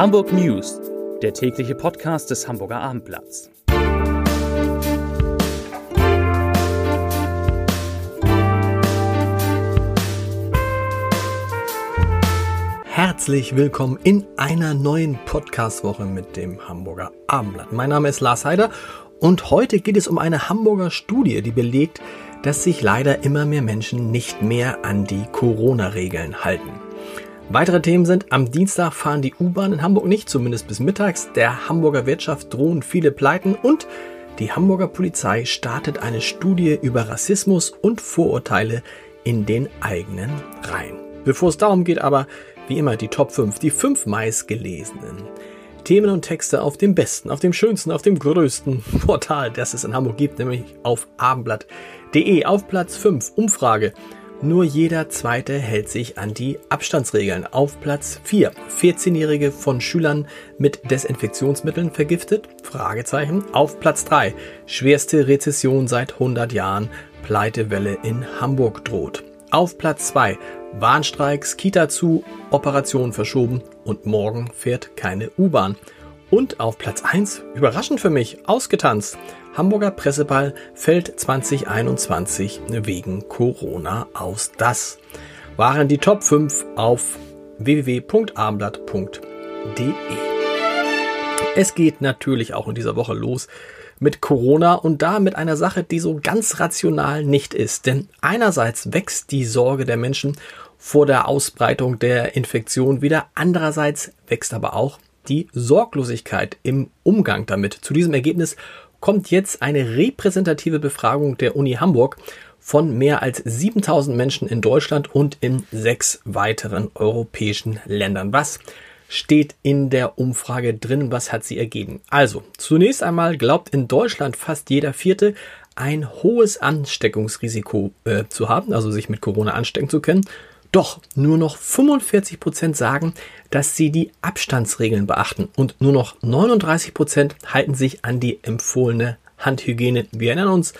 Hamburg News, der tägliche Podcast des Hamburger Abendblatts. Herzlich willkommen in einer neuen Podcast-Woche mit dem Hamburger Abendblatt. Mein Name ist Lars Heider und heute geht es um eine Hamburger Studie, die belegt, dass sich leider immer mehr Menschen nicht mehr an die Corona-Regeln halten. Weitere Themen sind, am Dienstag fahren die U-Bahn in Hamburg nicht, zumindest bis mittags. Der Hamburger Wirtschaft drohen viele Pleiten und die Hamburger Polizei startet eine Studie über Rassismus und Vorurteile in den eigenen Reihen. Bevor es darum geht aber, wie immer die Top 5, die 5 meistgelesenen Themen und Texte auf dem besten, auf dem schönsten, auf dem größten Portal, das es in Hamburg gibt, nämlich auf abendblatt.de. Auf Platz 5 Umfrage. Nur jeder Zweite hält sich an die Abstandsregeln. Auf Platz 4. 14-Jährige von Schülern mit Desinfektionsmitteln vergiftet? Fragezeichen. Auf Platz 3. Schwerste Rezession seit 100 Jahren. Pleitewelle in Hamburg droht. Auf Platz 2. Warnstreiks, Kita zu, Operation verschoben und morgen fährt keine U-Bahn. Und auf Platz 1, überraschend für mich, ausgetanzt. Hamburger Presseball fällt 2021 wegen Corona aus. Das waren die Top 5 auf www.abendblatt.de. Es geht natürlich auch in dieser Woche los mit Corona und da mit einer Sache, die so ganz rational nicht ist. Denn einerseits wächst die Sorge der Menschen vor der Ausbreitung der Infektion wieder, andererseits wächst aber auch die Sorglosigkeit im Umgang damit. Zu diesem Ergebnis kommt jetzt eine repräsentative Befragung der Uni Hamburg von mehr als 7000 Menschen in Deutschland und in sechs weiteren europäischen Ländern. Was steht in der Umfrage drin? Was hat sie ergeben? Also, zunächst einmal glaubt in Deutschland fast jeder Vierte, ein hohes Ansteckungsrisiko äh, zu haben, also sich mit Corona anstecken zu können. Doch nur noch 45 Prozent sagen, dass sie die Abstandsregeln beachten und nur noch 39 Prozent halten sich an die empfohlene Handhygiene. Wir erinnern uns,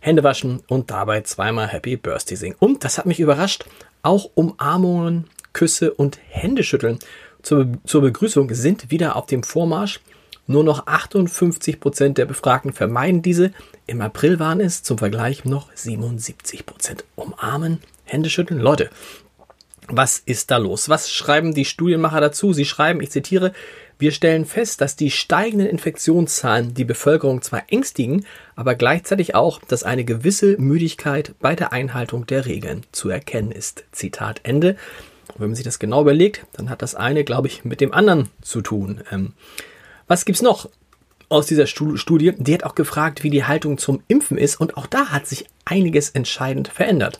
Hände waschen und dabei zweimal Happy Birthday singen. Und das hat mich überrascht, auch Umarmungen, Küsse und Händeschütteln zur, zur Begrüßung sind wieder auf dem Vormarsch. Nur noch 58 Prozent der Befragten vermeiden diese. Im April waren es zum Vergleich noch 77 Prozent. Umarmen, Händeschütteln. Leute, was ist da los? Was schreiben die Studienmacher dazu? Sie schreiben, ich zitiere, wir stellen fest, dass die steigenden Infektionszahlen die Bevölkerung zwar ängstigen, aber gleichzeitig auch, dass eine gewisse Müdigkeit bei der Einhaltung der Regeln zu erkennen ist. Zitat Ende. Und wenn man sich das genau überlegt, dann hat das eine, glaube ich, mit dem anderen zu tun. Ähm, was gibt's noch aus dieser Studie? Die hat auch gefragt, wie die Haltung zum Impfen ist und auch da hat sich einiges entscheidend verändert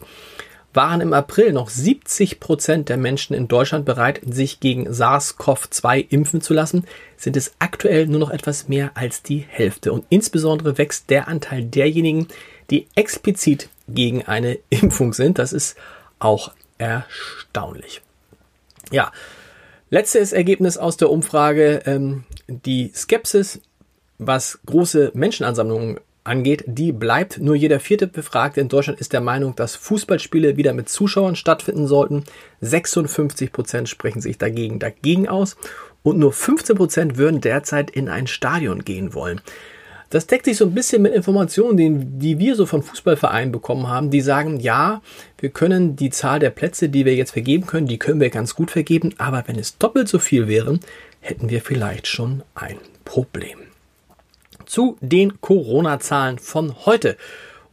waren im April noch 70 Prozent der Menschen in Deutschland bereit, sich gegen SARS-CoV-2 impfen zu lassen, sind es aktuell nur noch etwas mehr als die Hälfte. Und insbesondere wächst der Anteil derjenigen, die explizit gegen eine Impfung sind. Das ist auch erstaunlich. Ja, letztes Ergebnis aus der Umfrage. Ähm, die Skepsis, was große Menschenansammlungen angeht, die bleibt. Nur jeder vierte Befragte in Deutschland ist der Meinung, dass Fußballspiele wieder mit Zuschauern stattfinden sollten. 56 Prozent sprechen sich dagegen dagegen aus und nur 15 Prozent würden derzeit in ein Stadion gehen wollen. Das deckt sich so ein bisschen mit Informationen, die, die wir so von Fußballvereinen bekommen haben, die sagen, ja, wir können die Zahl der Plätze, die wir jetzt vergeben können, die können wir ganz gut vergeben, aber wenn es doppelt so viel wären, hätten wir vielleicht schon ein Problem zu den Corona-Zahlen von heute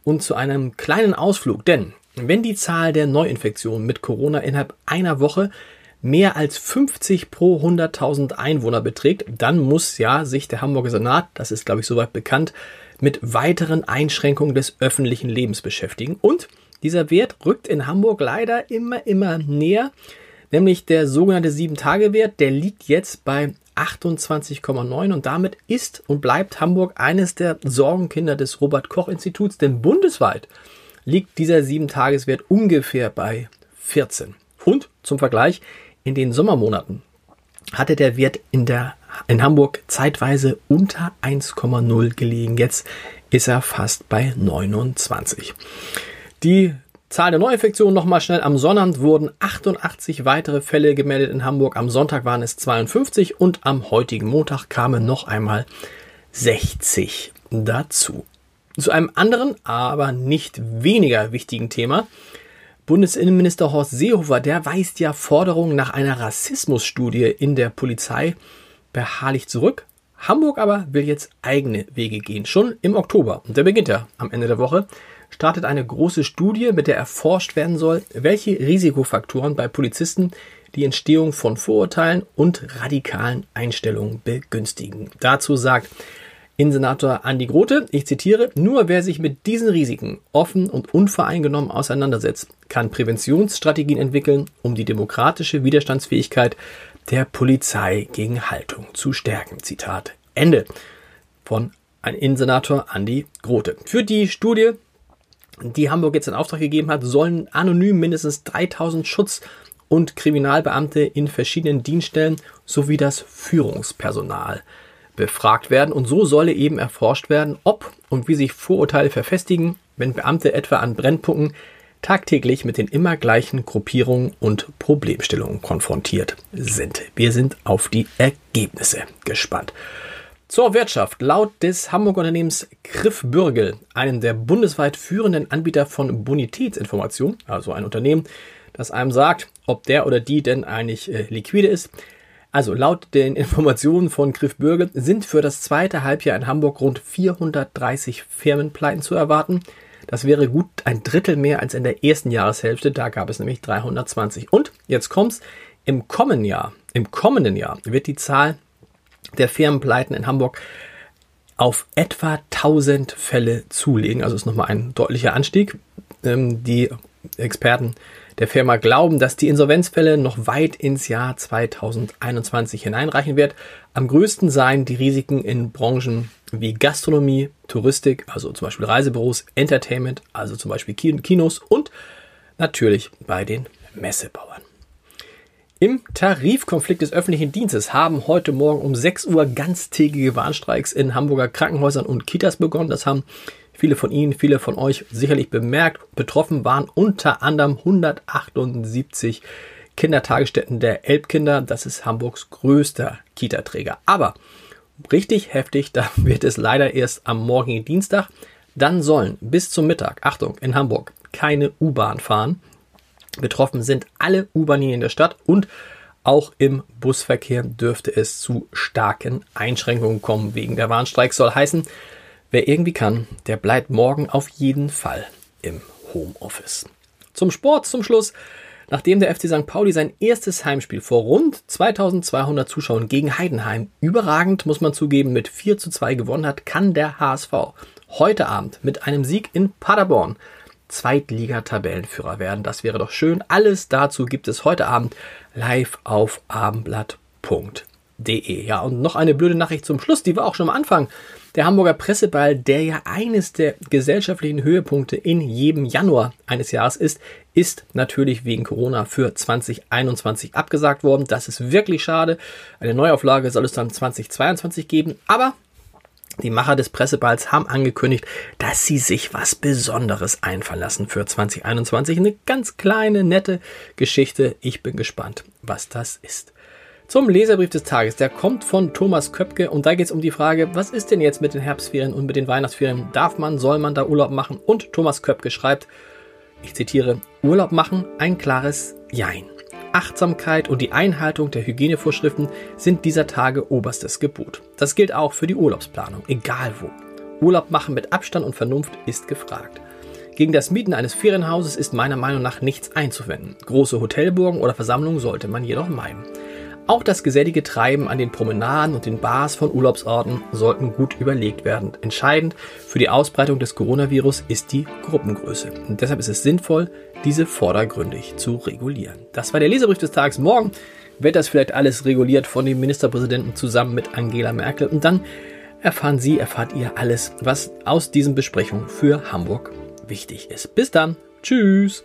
und zu einem kleinen Ausflug. Denn wenn die Zahl der Neuinfektionen mit Corona innerhalb einer Woche mehr als 50 pro 100.000 Einwohner beträgt, dann muss ja sich der Hamburger Senat, das ist glaube ich soweit bekannt, mit weiteren Einschränkungen des öffentlichen Lebens beschäftigen. Und dieser Wert rückt in Hamburg leider immer, immer näher, nämlich der sogenannte 7-Tage-Wert, der liegt jetzt bei 28,9 und damit ist und bleibt Hamburg eines der Sorgenkinder des Robert Koch Instituts, denn bundesweit liegt dieser 7-Tageswert ungefähr bei 14. Und zum Vergleich, in den Sommermonaten hatte der Wert in, der, in Hamburg zeitweise unter 1,0 gelegen. Jetzt ist er fast bei 29. Die Zahl der Neuinfektionen nochmal schnell. Am Sonnabend wurden 88 weitere Fälle gemeldet in Hamburg. Am Sonntag waren es 52 und am heutigen Montag kamen noch einmal 60 dazu. Zu einem anderen, aber nicht weniger wichtigen Thema. Bundesinnenminister Horst Seehofer, der weist ja Forderungen nach einer Rassismusstudie in der Polizei beharrlich zurück. Hamburg aber will jetzt eigene Wege gehen, schon im Oktober. Und der beginnt ja am Ende der Woche. Startet eine große Studie, mit der erforscht werden soll, welche Risikofaktoren bei Polizisten die Entstehung von Vorurteilen und radikalen Einstellungen begünstigen. Dazu sagt Innensenator Andi Grote, ich zitiere, nur wer sich mit diesen Risiken offen und unvoreingenommen auseinandersetzt, kann Präventionsstrategien entwickeln, um die demokratische Widerstandsfähigkeit der Polizei gegen Haltung zu stärken. Zitat Ende von Innensenator Andi Grote. Für die Studie, die Hamburg jetzt in Auftrag gegeben hat, sollen anonym mindestens 3000 Schutz- und Kriminalbeamte in verschiedenen Dienststellen sowie das Führungspersonal befragt werden und so solle eben erforscht werden, ob und wie sich Vorurteile verfestigen, wenn Beamte etwa an Brennpunkten tagtäglich mit den immer gleichen Gruppierungen und Problemstellungen konfrontiert sind. Wir sind auf die Ergebnisse gespannt. Zur Wirtschaft. Laut des Hamburger Unternehmens Griff Bürgel, einem der bundesweit führenden Anbieter von Bonitätsinformationen, also ein Unternehmen, das einem sagt, ob der oder die denn eigentlich äh, liquide ist, also laut den Informationen von Griff Bürgel sind für das zweite Halbjahr in Hamburg rund 430 Firmenpleiten zu erwarten. Das wäre gut ein Drittel mehr als in der ersten Jahreshälfte, da gab es nämlich 320. Und jetzt kommt's, im kommenden Jahr, im kommenden Jahr wird die Zahl der Firmenpleiten in Hamburg auf etwa 1000 Fälle zulegen. Also ist nochmal ein deutlicher Anstieg. Ähm, die Experten der Firma glauben, dass die Insolvenzfälle noch weit ins Jahr 2021 hineinreichen wird. Am größten seien die Risiken in Branchen wie Gastronomie, Touristik, also zum Beispiel Reisebüros, Entertainment, also zum Beispiel Kinos und natürlich bei den Messebauern. Im Tarifkonflikt des öffentlichen Dienstes haben heute Morgen um 6 Uhr ganztägige Warnstreiks in Hamburger Krankenhäusern und Kitas begonnen. Das haben viele von Ihnen, viele von euch sicherlich bemerkt. Betroffen waren unter anderem 178 Kindertagesstätten der Elbkinder. Das ist Hamburgs größter Kita-Träger. Aber richtig heftig, da wird es leider erst am morgigen Dienstag. Dann sollen bis zum Mittag, Achtung, in Hamburg keine U-Bahn fahren. Betroffen sind alle U-Bahn-Linien der Stadt und auch im Busverkehr dürfte es zu starken Einschränkungen kommen wegen der Warnstreiks. Soll heißen, wer irgendwie kann, der bleibt morgen auf jeden Fall im Homeoffice. Zum Sport zum Schluss. Nachdem der FC St. Pauli sein erstes Heimspiel vor rund 2200 Zuschauern gegen Heidenheim überragend, muss man zugeben, mit 4 zu 2 gewonnen hat, kann der HSV heute Abend mit einem Sieg in Paderborn Zweitliga-Tabellenführer werden. Das wäre doch schön. Alles dazu gibt es heute Abend live auf abendblatt.de. Ja, und noch eine blöde Nachricht zum Schluss, die war auch schon am Anfang. Der Hamburger Presseball, der ja eines der gesellschaftlichen Höhepunkte in jedem Januar eines Jahres ist, ist natürlich wegen Corona für 2021 abgesagt worden. Das ist wirklich schade. Eine Neuauflage soll es dann 2022 geben. Aber die Macher des Presseballs haben angekündigt, dass sie sich was Besonderes einfallen lassen für 2021. Eine ganz kleine, nette Geschichte. Ich bin gespannt, was das ist. Zum Leserbrief des Tages. Der kommt von Thomas Köpke und da geht es um die Frage, was ist denn jetzt mit den Herbstferien und mit den Weihnachtsferien? Darf man, soll man da Urlaub machen? Und Thomas Köpke schreibt, ich zitiere, Urlaub machen, ein klares Jein. Achtsamkeit und die Einhaltung der Hygienevorschriften sind dieser Tage oberstes Gebot. Das gilt auch für die Urlaubsplanung, egal wo. Urlaub machen mit Abstand und Vernunft ist gefragt. Gegen das Mieten eines Ferienhauses ist meiner Meinung nach nichts einzuwenden. Große Hotelburgen oder Versammlungen sollte man jedoch meiden. Auch das gesellige Treiben an den Promenaden und den Bars von Urlaubsorten sollten gut überlegt werden. Entscheidend für die Ausbreitung des Coronavirus ist die Gruppengröße. Und deshalb ist es sinnvoll, diese vordergründig zu regulieren. Das war der Leserbrief des Tages. Morgen wird das vielleicht alles reguliert von dem Ministerpräsidenten zusammen mit Angela Merkel. Und dann erfahren Sie, erfahrt ihr alles, was aus diesen Besprechungen für Hamburg wichtig ist. Bis dann. Tschüss.